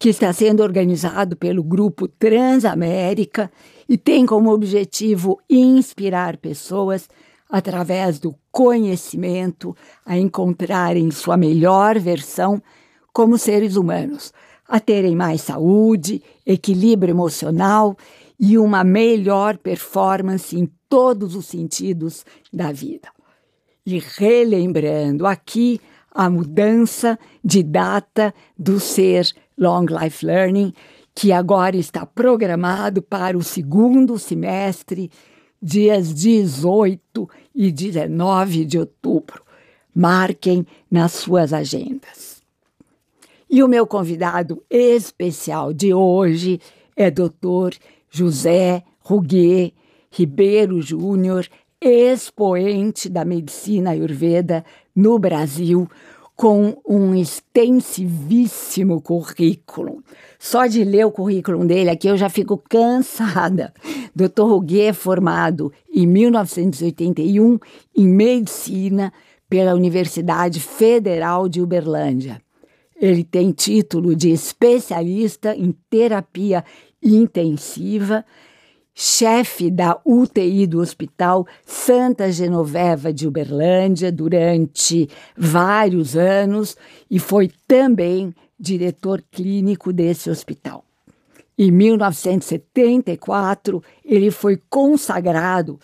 que está sendo organizado pelo grupo Transamérica e tem como objetivo inspirar pessoas através do conhecimento a encontrarem sua melhor versão como seres humanos, a terem mais saúde, equilíbrio emocional e uma melhor performance em todos os sentidos da vida. E relembrando aqui a mudança de data do ser Long Life Learning, que agora está programado para o segundo semestre, dias 18 e 19 de outubro. Marquem nas suas agendas. E o meu convidado especial de hoje é Dr. José Ruguet Ribeiro Júnior, expoente da medicina ayurveda no Brasil, com um extensivíssimo currículo. Só de ler o currículo dele aqui eu já fico cansada. Dr. Ruguet é formado em 1981 em medicina pela Universidade Federal de Uberlândia. Ele tem título de especialista em terapia intensiva chefe da UTI do Hospital Santa Genoveva de Uberlândia durante vários anos e foi também diretor clínico desse hospital. Em 1974, ele foi consagrado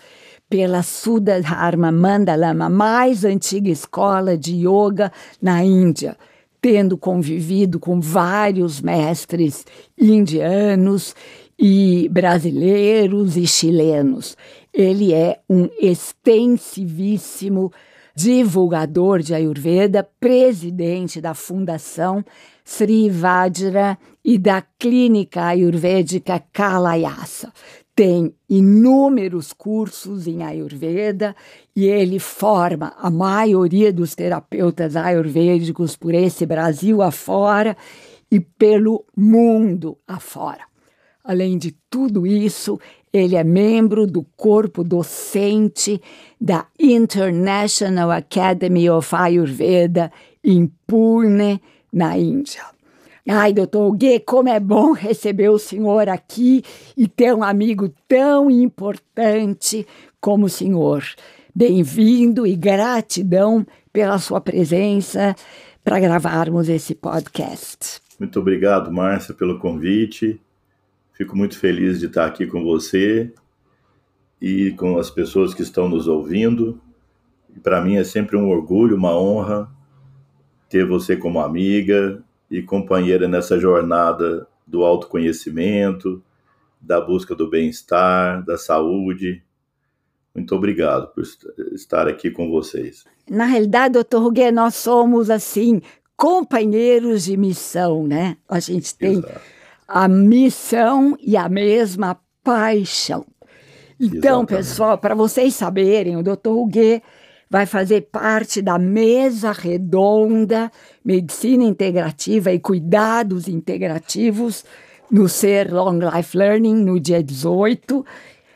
pela Sudharma Mandalama, mais antiga escola de yoga na Índia, tendo convivido com vários mestres indianos e brasileiros e chilenos. Ele é um extensivíssimo divulgador de Ayurveda, presidente da Fundação Sri Vajra e da Clínica Ayurvédica Kalayasa. Tem inúmeros cursos em Ayurveda e ele forma a maioria dos terapeutas ayurvédicos por esse Brasil afora e pelo mundo afora. Além de tudo isso, ele é membro do corpo docente da International Academy of Ayurveda em Pune, na Índia. Ai, doutor Gui, como é bom receber o senhor aqui e ter um amigo tão importante como o senhor. Bem-vindo e gratidão pela sua presença para gravarmos esse podcast. Muito obrigado, Márcia, pelo convite. Fico muito feliz de estar aqui com você e com as pessoas que estão nos ouvindo. Para mim é sempre um orgulho, uma honra ter você como amiga e companheira nessa jornada do autoconhecimento, da busca do bem-estar, da saúde. Muito obrigado por estar aqui com vocês. Na realidade, doutor Ruguet, nós somos assim companheiros de missão, né? A gente tem Exato a missão e a mesma paixão. Então, Exatamente. pessoal, para vocês saberem, o Dr. Huguet vai fazer parte da mesa redonda Medicina Integrativa e Cuidados Integrativos no Ser Long Life Learning no dia 18.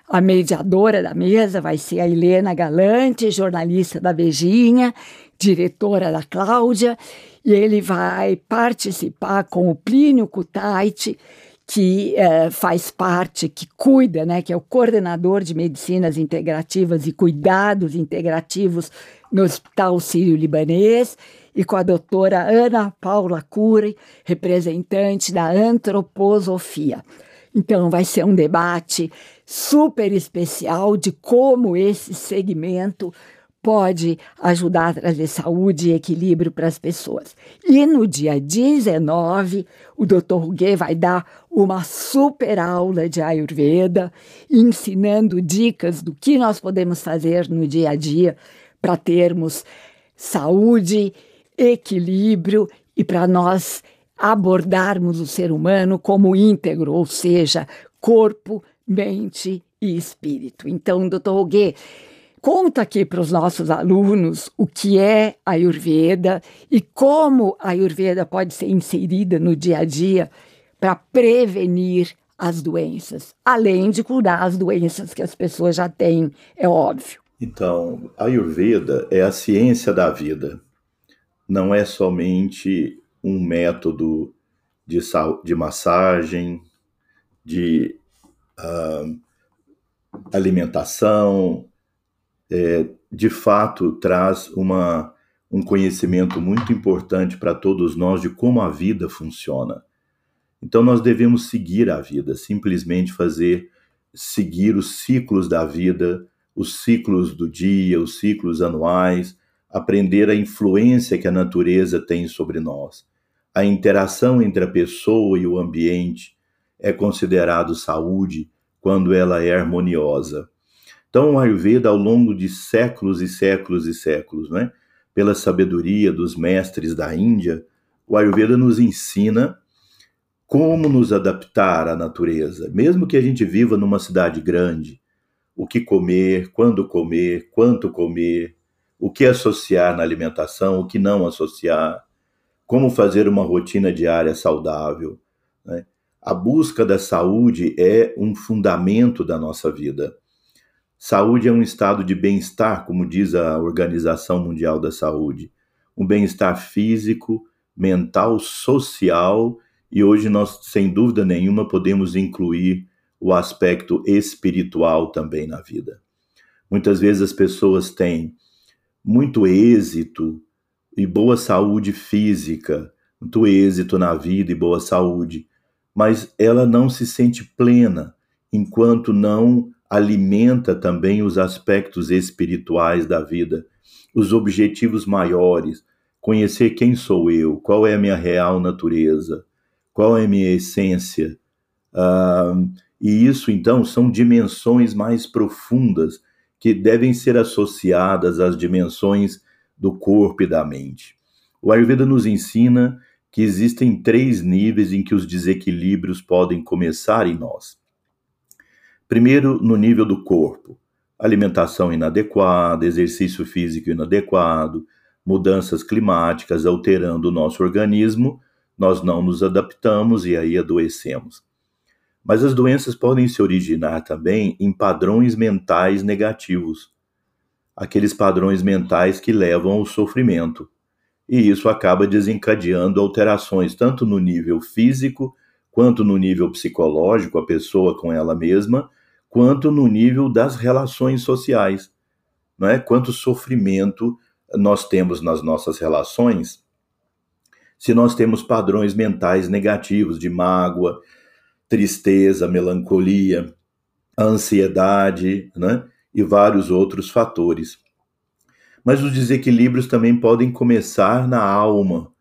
A mediadora da mesa vai ser a Helena Galante, jornalista da Vejinha, diretora da Cláudia, e ele vai participar com o Plínio Kutaiti, que é, faz parte, que cuida, né, que é o coordenador de medicinas integrativas e cuidados integrativos no Hospital Sírio-Libanês, e com a doutora Ana Paula Cury, representante da antroposofia. Então, vai ser um debate super especial de como esse segmento pode ajudar a trazer saúde e equilíbrio para as pessoas. E no dia 19, o Dr. Ruguet vai dar uma super aula de Ayurveda, ensinando dicas do que nós podemos fazer no dia a dia para termos saúde, equilíbrio e para nós abordarmos o ser humano como íntegro, ou seja, corpo, mente e espírito. Então, doutor Roguet, conta aqui para os nossos alunos o que é a Ayurveda e como a Ayurveda pode ser inserida no dia a dia para prevenir as doenças, além de curar as doenças que as pessoas já têm, é óbvio. Então, a Ayurveda é a ciência da vida. Não é somente um método de, de massagem, de uh, alimentação, é, de fato traz uma, um conhecimento muito importante para todos nós de como a vida funciona. Então nós devemos seguir a vida, simplesmente fazer seguir os ciclos da vida, os ciclos do dia, os ciclos anuais, aprender a influência que a natureza tem sobre nós. A interação entre a pessoa e o ambiente é considerado saúde quando ela é harmoniosa. Então, o Ayurveda, ao longo de séculos e séculos e séculos, né, pela sabedoria dos mestres da Índia, o Ayurveda nos ensina como nos adaptar à natureza, mesmo que a gente viva numa cidade grande, o que comer, quando comer, quanto comer, o que associar na alimentação, o que não associar, como fazer uma rotina diária saudável. Né? A busca da saúde é um fundamento da nossa vida. Saúde é um estado de bem-estar, como diz a Organização Mundial da Saúde. Um bem-estar físico, mental, social e hoje nós, sem dúvida nenhuma, podemos incluir o aspecto espiritual também na vida. Muitas vezes as pessoas têm muito êxito e boa saúde física, muito êxito na vida e boa saúde, mas ela não se sente plena enquanto não alimenta também os aspectos espirituais da vida, os objetivos maiores, conhecer quem sou eu, qual é a minha real natureza, qual é a minha essência. Uh, e isso, então, são dimensões mais profundas que devem ser associadas às dimensões do corpo e da mente. O Ayurveda nos ensina que existem três níveis em que os desequilíbrios podem começar em nós. Primeiro, no nível do corpo, alimentação inadequada, exercício físico inadequado, mudanças climáticas alterando o nosso organismo, nós não nos adaptamos e aí adoecemos. Mas as doenças podem se originar também em padrões mentais negativos, aqueles padrões mentais que levam ao sofrimento. E isso acaba desencadeando alterações tanto no nível físico, quanto no nível psicológico, a pessoa com ela mesma, quanto no nível das relações sociais. Não é? Quanto sofrimento nós temos nas nossas relações se nós temos padrões mentais negativos de mágoa, tristeza, melancolia, ansiedade, né? E vários outros fatores. Mas os desequilíbrios também podem começar na alma,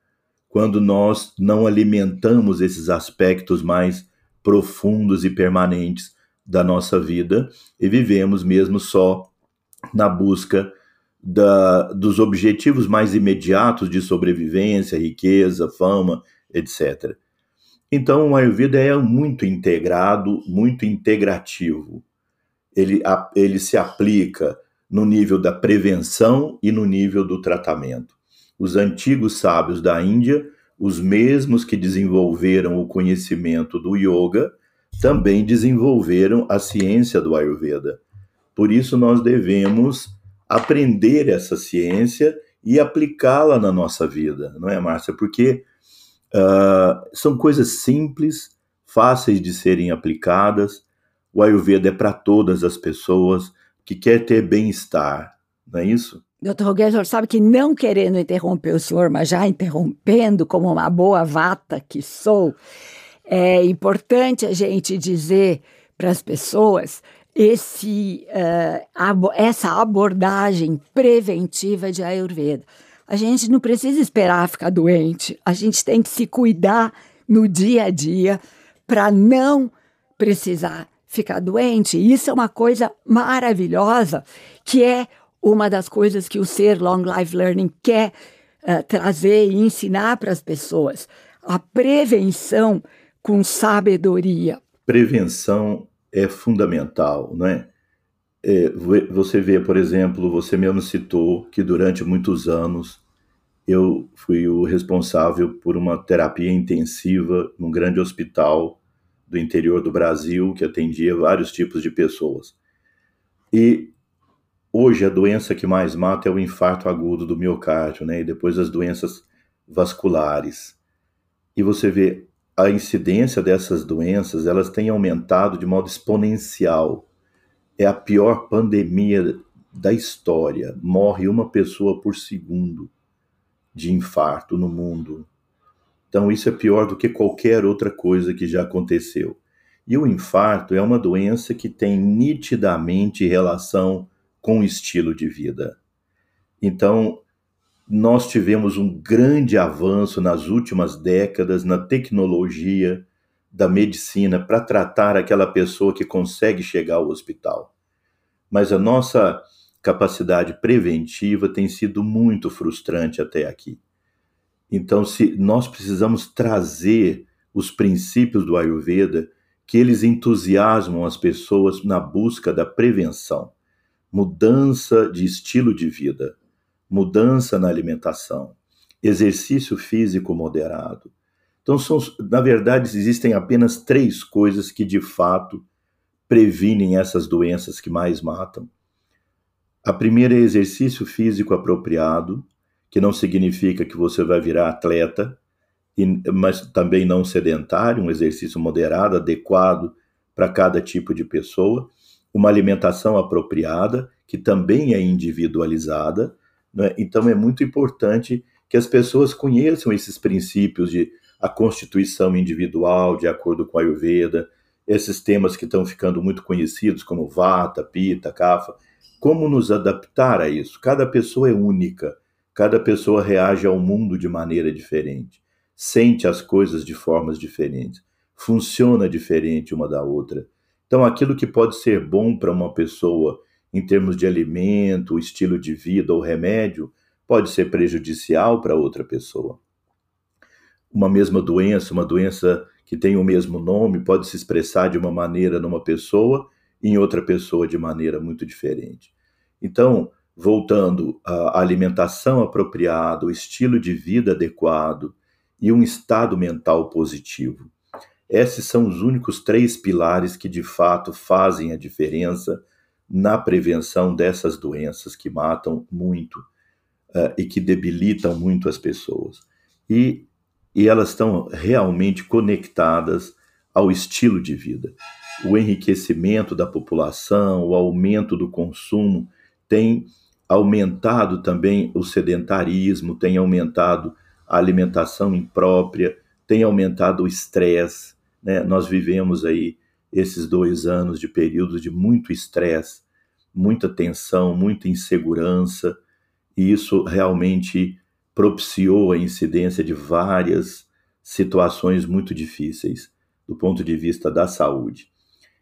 quando nós não alimentamos esses aspectos mais profundos e permanentes da nossa vida e vivemos mesmo só na busca da, dos objetivos mais imediatos de sobrevivência, riqueza, fama, etc. Então, o Ayurveda é muito integrado, muito integrativo. Ele, ele se aplica no nível da prevenção e no nível do tratamento. Os antigos sábios da Índia, os mesmos que desenvolveram o conhecimento do yoga, também desenvolveram a ciência do Ayurveda. Por isso, nós devemos aprender essa ciência e aplicá-la na nossa vida, não é, Márcia? Porque uh, são coisas simples, fáceis de serem aplicadas. O Ayurveda é para todas as pessoas que quer ter bem-estar, não é isso? Doutor Roguejo, sabe que não querendo interromper o senhor, mas já interrompendo como uma boa vata que sou, é importante a gente dizer para as pessoas esse, uh, essa abordagem preventiva de Ayurveda. A gente não precisa esperar ficar doente, a gente tem que se cuidar no dia a dia para não precisar ficar doente. Isso é uma coisa maravilhosa, que é uma das coisas que o Ser Long Life Learning quer uh, trazer e ensinar para as pessoas a prevenção com sabedoria? Prevenção é fundamental, não é? é? Você vê, por exemplo, você mesmo citou que durante muitos anos eu fui o responsável por uma terapia intensiva num grande hospital do interior do Brasil que atendia vários tipos de pessoas. E hoje a doença que mais mata é o infarto agudo do miocárdio, né? E depois as doenças vasculares. E você vê a incidência dessas doenças, elas têm aumentado de modo exponencial. É a pior pandemia da história. Morre uma pessoa por segundo de infarto no mundo. Então, isso é pior do que qualquer outra coisa que já aconteceu. E o infarto é uma doença que tem nitidamente relação com o estilo de vida. Então, nós tivemos um grande avanço nas últimas décadas na tecnologia da medicina para tratar aquela pessoa que consegue chegar ao hospital. Mas a nossa capacidade preventiva tem sido muito frustrante até aqui. Então, se nós precisamos trazer os princípios do Ayurveda, que eles entusiasmam as pessoas na busca da prevenção, mudança de estilo de vida, mudança na alimentação, exercício físico moderado. Então, são, na verdade, existem apenas três coisas que de fato previnem essas doenças que mais matam. A primeira é exercício físico apropriado, que não significa que você vai virar atleta, mas também não sedentário, um exercício moderado, adequado para cada tipo de pessoa. Uma alimentação apropriada, que também é individualizada, né? Então é muito importante que as pessoas conheçam esses princípios de a constituição individual, de acordo com a Ayurveda, esses temas que estão ficando muito conhecidos, como Vata, Pita, Kapha. Como nos adaptar a isso? Cada pessoa é única, cada pessoa reage ao mundo de maneira diferente, sente as coisas de formas diferentes, funciona diferente uma da outra. Então, aquilo que pode ser bom para uma pessoa em termos de alimento, estilo de vida ou remédio, pode ser prejudicial para outra pessoa. Uma mesma doença, uma doença que tem o mesmo nome, pode se expressar de uma maneira numa pessoa e em outra pessoa de maneira muito diferente. Então, voltando à alimentação apropriada, o estilo de vida adequado e um estado mental positivo. Esses são os únicos três pilares que de fato fazem a diferença na prevenção dessas doenças que matam muito uh, e que debilitam muito as pessoas. E, e elas estão realmente conectadas ao estilo de vida. O enriquecimento da população, o aumento do consumo tem aumentado também o sedentarismo, tem aumentado a alimentação imprópria, tem aumentado o estresse. Né? Nós vivemos aí esses dois anos de período de muito estresse, muita tensão, muita insegurança, e isso realmente propiciou a incidência de várias situações muito difíceis do ponto de vista da saúde.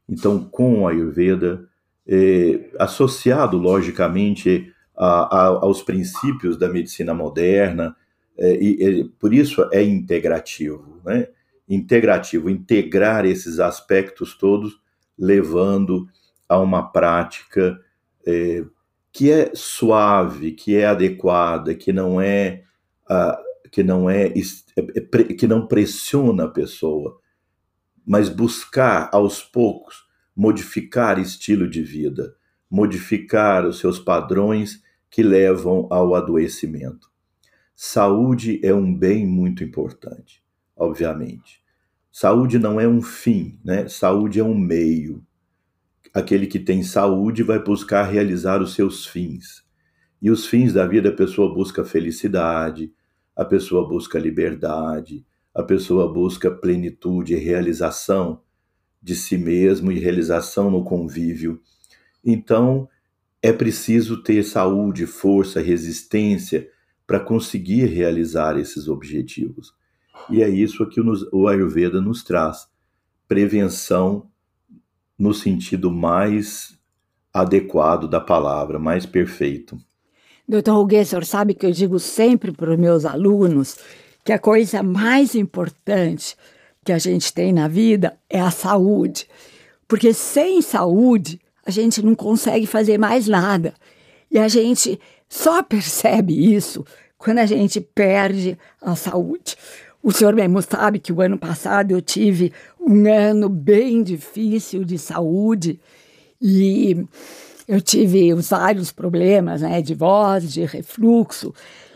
Então, com a Ayurveda, é, associado logicamente a, a, aos princípios da medicina moderna, é, e, e, por isso é integrativo, né? Integrativo, integrar esses aspectos todos, levando a uma prática é, que é suave, que é adequada, que não é, uh, que não é, é, é que não pressiona a pessoa, mas buscar aos poucos modificar estilo de vida, modificar os seus padrões que levam ao adoecimento. Saúde é um bem muito importante, obviamente. Saúde não é um fim, né? Saúde é um meio. Aquele que tem saúde vai buscar realizar os seus fins. E os fins da vida, a pessoa busca felicidade, a pessoa busca liberdade, a pessoa busca plenitude e realização de si mesmo e realização no convívio. Então, é preciso ter saúde, força, resistência para conseguir realizar esses objetivos. E é isso que o Ayurveda nos traz: prevenção no sentido mais adequado da palavra, mais perfeito. Doutor Huguet, o senhor sabe que eu digo sempre para os meus alunos que a coisa mais importante que a gente tem na vida é a saúde. Porque sem saúde, a gente não consegue fazer mais nada. E a gente só percebe isso quando a gente perde a saúde. O senhor mesmo sabe que o ano passado eu tive um ano bem difícil de saúde e eu tive vários problemas né, de voz, de refluxo,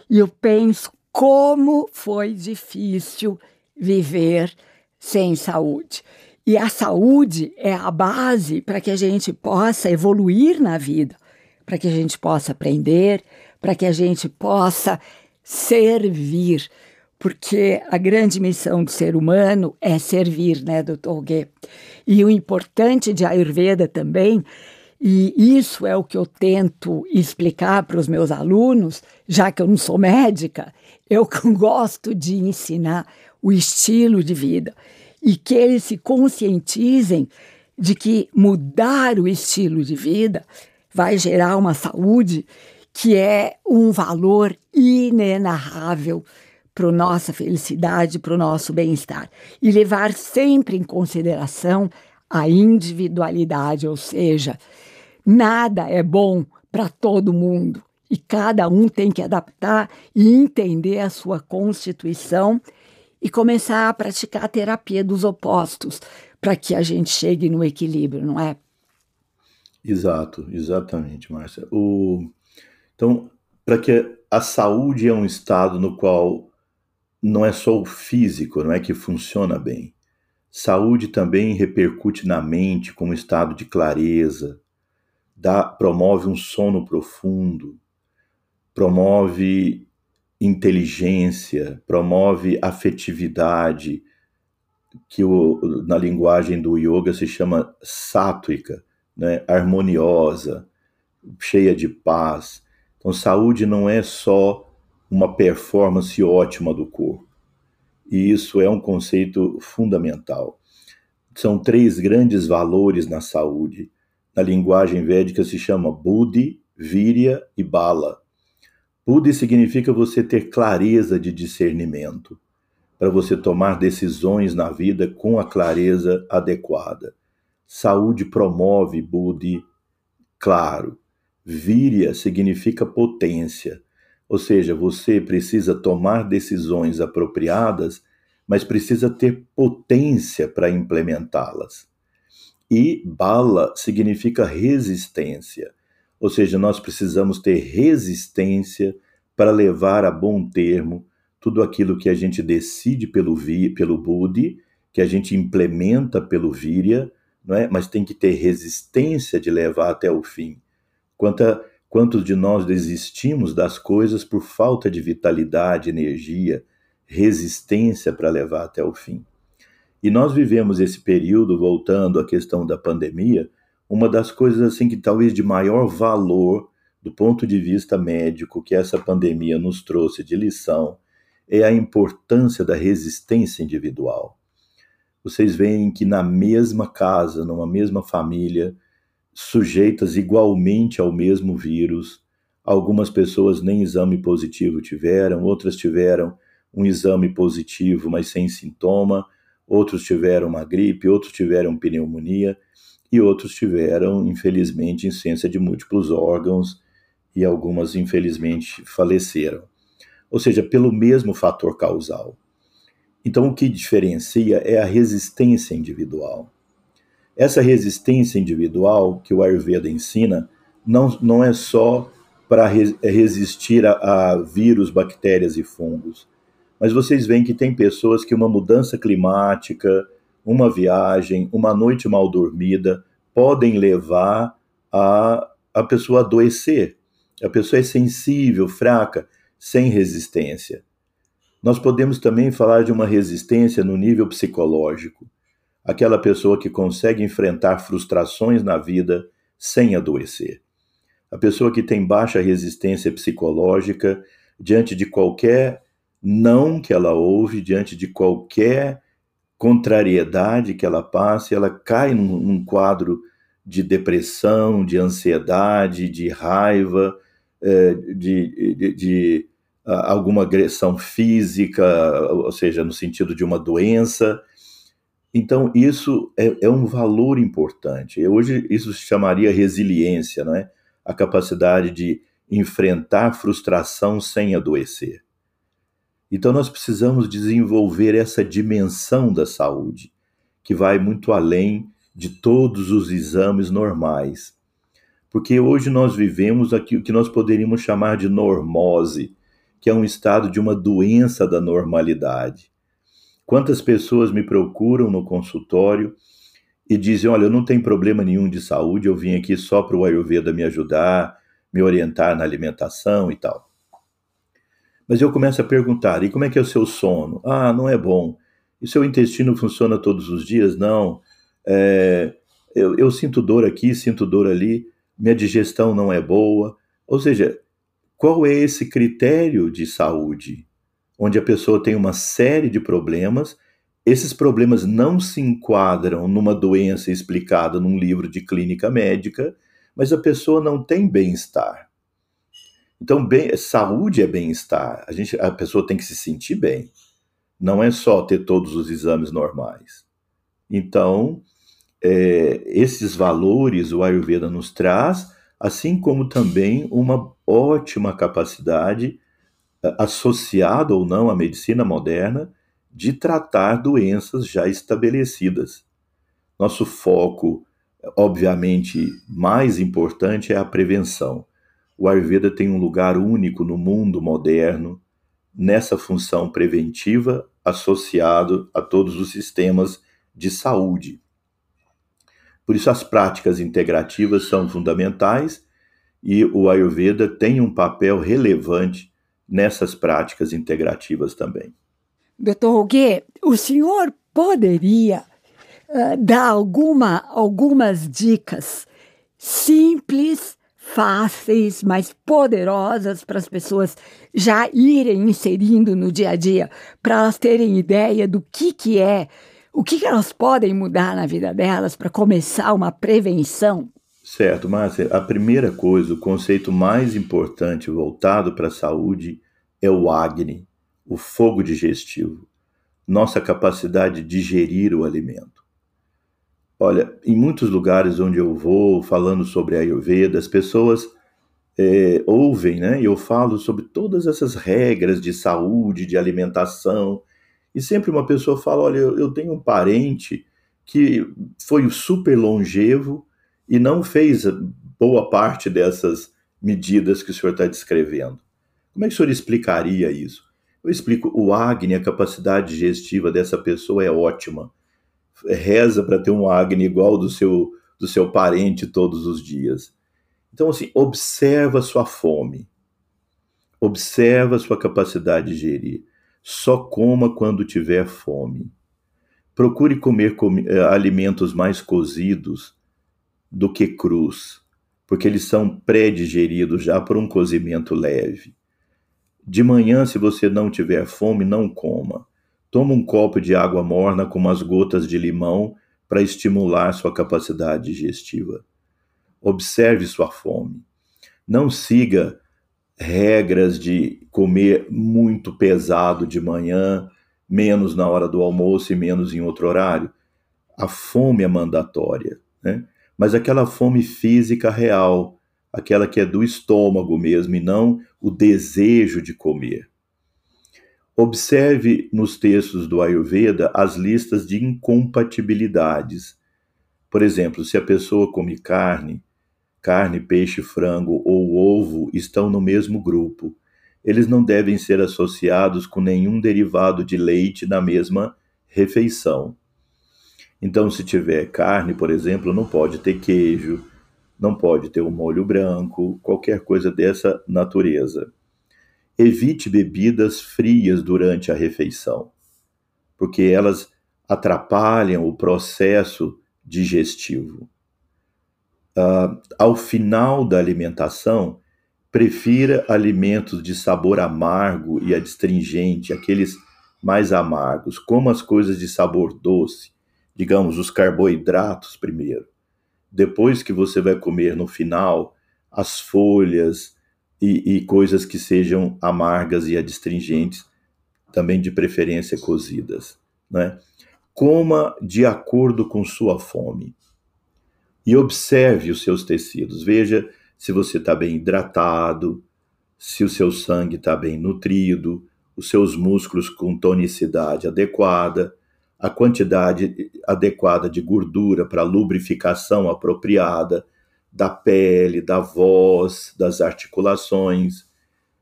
e eu penso como foi difícil viver sem saúde. E a saúde é a base para que a gente possa evoluir na vida, para que a gente possa aprender, para que a gente possa servir, porque a grande missão do ser humano é servir, né, doutor Guê? E o importante de Ayurveda também, e isso é o que eu tento explicar para os meus alunos, já que eu não sou médica, eu gosto de ensinar o estilo de vida e que eles se conscientizem de que mudar o estilo de vida vai gerar uma saúde que é um valor inenarrável para nossa felicidade, para o nosso bem-estar. E levar sempre em consideração a individualidade, ou seja, nada é bom para todo mundo e cada um tem que adaptar e entender a sua constituição e começar a praticar a terapia dos opostos para que a gente chegue no equilíbrio, não é? Exato, exatamente, Márcia. O... Então, para que a saúde é um estado no qual não é só o físico, não é que funciona bem. Saúde também repercute na mente com um estado de clareza, dá, promove um sono profundo, promove inteligência, promove afetividade, que o, na linguagem do yoga se chama sátrica, né? harmoniosa, cheia de paz. Então, saúde não é só uma performance ótima do corpo. E isso é um conceito fundamental. São três grandes valores na saúde. Na linguagem védica se chama Buddhi, Virya e Bala. Buddhi significa você ter clareza de discernimento, para você tomar decisões na vida com a clareza adequada. Saúde promove Buddhi, claro. Virya significa potência, ou seja, você precisa tomar decisões apropriadas, mas precisa ter potência para implementá-las. E bala significa resistência ou seja, nós precisamos ter resistência para levar a bom termo tudo aquilo que a gente decide pelo, vi, pelo Budi, que a gente implementa pelo Virya, não é? mas tem que ter resistência de levar até o fim. Quanta, quantos de nós desistimos das coisas por falta de vitalidade, energia, resistência para levar até o fim? E nós vivemos esse período, voltando à questão da pandemia, uma das coisas assim que talvez de maior valor do ponto de vista médico que essa pandemia nos trouxe de lição é a importância da resistência individual. Vocês veem que na mesma casa, numa mesma família, sujeitas igualmente ao mesmo vírus, algumas pessoas nem exame positivo tiveram, outras tiveram um exame positivo, mas sem sintoma, outros tiveram uma gripe, outros tiveram pneumonia e outros tiveram, infelizmente, insuficiência de múltiplos órgãos e algumas, infelizmente, faleceram. Ou seja, pelo mesmo fator causal. Então, o que diferencia é a resistência individual. Essa resistência individual que o Ayurveda ensina não, não é só para é resistir a, a vírus, bactérias e fungos, mas vocês veem que tem pessoas que uma mudança climática, uma viagem, uma noite mal dormida, podem levar a, a pessoa adoecer. A pessoa é sensível, fraca, sem resistência. Nós podemos também falar de uma resistência no nível psicológico. Aquela pessoa que consegue enfrentar frustrações na vida sem adoecer. A pessoa que tem baixa resistência psicológica diante de qualquer não que ela ouve, diante de qualquer contrariedade que ela passe, ela cai num, num quadro de depressão, de ansiedade, de raiva, é, de, de, de alguma agressão física, ou seja, no sentido de uma doença. Então, isso é, é um valor importante. Hoje, isso se chamaria resiliência, não é? A capacidade de enfrentar frustração sem adoecer. Então, nós precisamos desenvolver essa dimensão da saúde, que vai muito além de todos os exames normais. Porque hoje nós vivemos o que nós poderíamos chamar de normose, que é um estado de uma doença da normalidade. Quantas pessoas me procuram no consultório e dizem: Olha, eu não tenho problema nenhum de saúde, eu vim aqui só para o Ayurveda me ajudar, me orientar na alimentação e tal. Mas eu começo a perguntar: e como é que é o seu sono? Ah, não é bom. E seu intestino funciona todos os dias? Não. É, eu, eu sinto dor aqui, sinto dor ali, minha digestão não é boa. Ou seja, qual é esse critério de saúde? Onde a pessoa tem uma série de problemas, esses problemas não se enquadram numa doença explicada num livro de clínica médica, mas a pessoa não tem bem-estar. Então, bem, saúde é bem-estar. A, gente, a pessoa tem que se sentir bem. Não é só ter todos os exames normais. Então, é, esses valores o Ayurveda nos traz assim como também uma ótima capacidade, associada ou não à medicina moderna, de tratar doenças já estabelecidas. Nosso foco, obviamente, mais importante é a prevenção. O Ayurveda tem um lugar único no mundo moderno nessa função preventiva associado a todos os sistemas de saúde. Por isso, as práticas integrativas são fundamentais e o Ayurveda tem um papel relevante nessas práticas integrativas também. Doutor Roguet, o senhor poderia uh, dar alguma, algumas dicas simples, fáceis, mas poderosas para as pessoas já irem inserindo no dia a dia, para elas terem ideia do que, que é o que, que elas podem mudar na vida delas para começar uma prevenção? Certo, Márcia. A primeira coisa, o conceito mais importante voltado para a saúde é o Agni, o fogo digestivo, nossa capacidade de digerir o alimento. Olha, em muitos lugares onde eu vou falando sobre a Ayurveda, as pessoas é, ouvem, né? Eu falo sobre todas essas regras de saúde, de alimentação, e sempre uma pessoa fala: olha, eu tenho um parente que foi super longevo e não fez boa parte dessas medidas que o senhor está descrevendo. Como é que o senhor explicaria isso? Eu explico: o Agni, a capacidade digestiva dessa pessoa é ótima. Reza para ter um Agni igual do seu, do seu parente todos os dias. Então, assim, observa sua fome, observa sua capacidade de gerir. Só coma quando tiver fome. Procure comer com, eh, alimentos mais cozidos do que crus, porque eles são pré-digeridos já por um cozimento leve. De manhã, se você não tiver fome, não coma. Toma um copo de água morna com umas gotas de limão para estimular sua capacidade digestiva. Observe sua fome. Não siga regras de comer muito pesado de manhã, menos na hora do almoço e menos em outro horário. A fome é mandatória, né? Mas aquela fome física real, aquela que é do estômago mesmo e não o desejo de comer. Observe nos textos do Ayurveda as listas de incompatibilidades. Por exemplo, se a pessoa come carne, carne, peixe, frango ou ovo estão no mesmo grupo. Eles não devem ser associados com nenhum derivado de leite na mesma refeição. Então, se tiver carne, por exemplo, não pode ter queijo, não pode ter um molho branco, qualquer coisa dessa natureza. Evite bebidas frias durante a refeição, porque elas atrapalham o processo digestivo uh, ao final da alimentação, prefira alimentos de sabor amargo e adstringente, aqueles mais amargos, como as coisas de sabor doce, digamos, os carboidratos primeiro. Depois que você vai comer no final as folhas e, e coisas que sejam amargas e adstringentes, também de preferência cozidas. Né? Coma de acordo com sua fome e observe os seus tecidos. Veja se você está bem hidratado, se o seu sangue está bem nutrido, os seus músculos com tonicidade adequada, a quantidade adequada de gordura para lubrificação apropriada da pele, da voz, das articulações.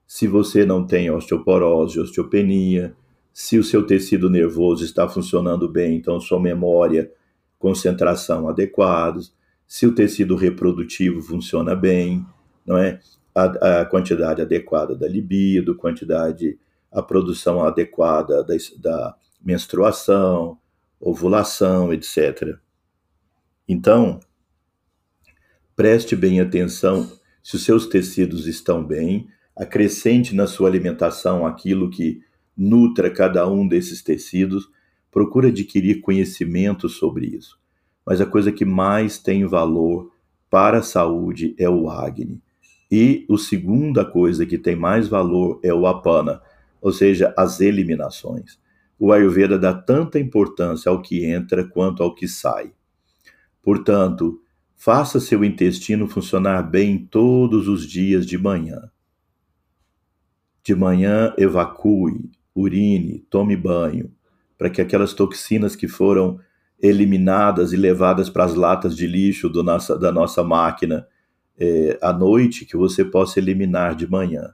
Se você não tem osteoporose, osteopenia, se o seu tecido nervoso está funcionando bem, então sua memória, concentração adequados, se o tecido reprodutivo funciona bem, não é? A, a quantidade adequada da libido, quantidade, a produção adequada da, da menstruação, ovulação, etc. Então, preste bem atenção se os seus tecidos estão bem, acrescente na sua alimentação aquilo que nutra cada um desses tecidos, procure adquirir conhecimento sobre isso. Mas a coisa que mais tem valor para a saúde é o Agni. E a segunda coisa que tem mais valor é o Apana, ou seja, as eliminações o Ayurveda dá tanta importância ao que entra quanto ao que sai. Portanto, faça seu intestino funcionar bem todos os dias de manhã. De manhã, evacue, urine, tome banho, para que aquelas toxinas que foram eliminadas e levadas para as latas de lixo nossa, da nossa máquina é, à noite, que você possa eliminar de manhã.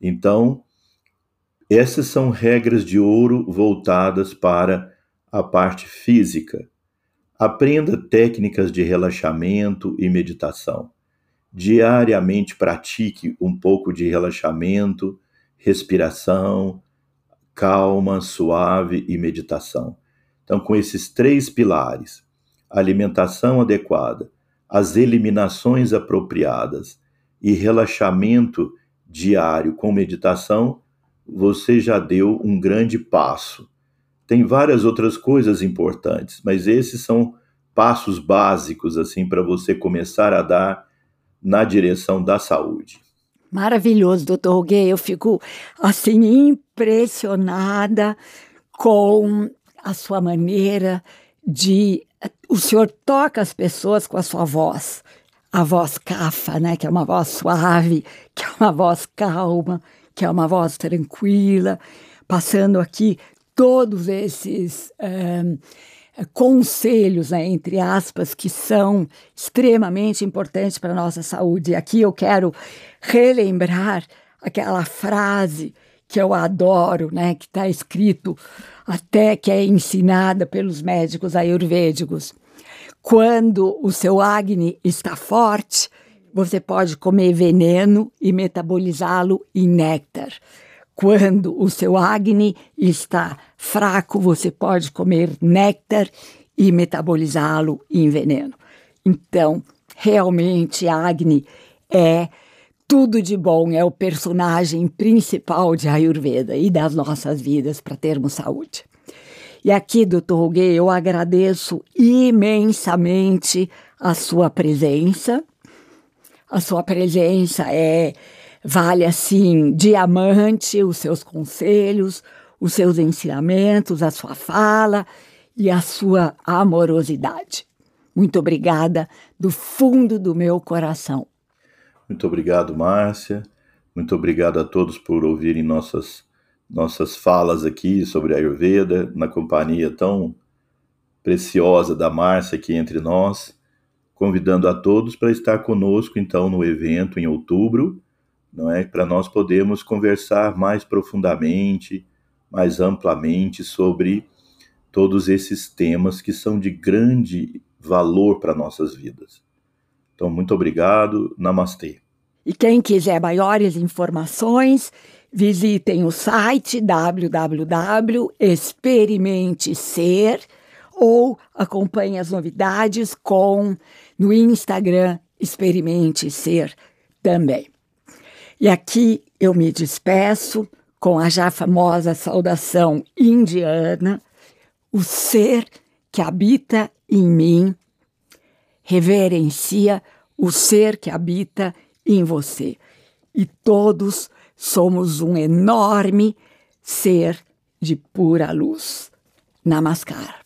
Então, essas são regras de ouro voltadas para a parte física. Aprenda técnicas de relaxamento e meditação. Diariamente pratique um pouco de relaxamento, respiração, calma, suave e meditação. Então, com esses três pilares, alimentação adequada, as eliminações apropriadas e relaxamento diário com meditação, você já deu um grande passo. Tem várias outras coisas importantes, mas esses são passos básicos assim para você começar a dar na direção da saúde. Maravilhoso, doutor Roguet. Eu fico assim impressionada com a sua maneira de. O senhor toca as pessoas com a sua voz, a voz cafa, né? Que é uma voz suave, que é uma voz calma, que é uma voz tranquila, passando aqui todos esses é, conselhos, né, entre aspas, que são extremamente importantes para a nossa saúde. E aqui eu quero relembrar aquela frase que eu adoro, né, que está escrito até que é ensinada pelos médicos ayurvédicos. Quando o seu Agni está forte, você pode comer veneno e metabolizá-lo em néctar. Quando o seu Agni está fraco, você pode comer néctar e metabolizá-lo em veneno. Então, realmente, Agni é tudo de bom, é o personagem principal de Ayurveda e das nossas vidas para termos saúde. E aqui, doutor Roguet, eu agradeço imensamente a sua presença a sua presença é vale assim diamante, os seus conselhos, os seus ensinamentos, a sua fala e a sua amorosidade. Muito obrigada do fundo do meu coração. Muito obrigado, Márcia. Muito obrigado a todos por ouvirem nossas nossas falas aqui sobre a Ayurveda na companhia tão preciosa da Márcia aqui entre nós convidando a todos para estar conosco então no evento em outubro, não é? Para nós podermos conversar mais profundamente, mais amplamente sobre todos esses temas que são de grande valor para nossas vidas. Então, muito obrigado. Namastê. E quem quiser maiores informações, visitem o site www.experimentecer ou acompanhe as novidades com no Instagram Experimente Ser também. E aqui eu me despeço com a já famosa saudação indiana: o ser que habita em mim reverencia o ser que habita em você. e todos somos um enorme ser de pura luz. Namaskar.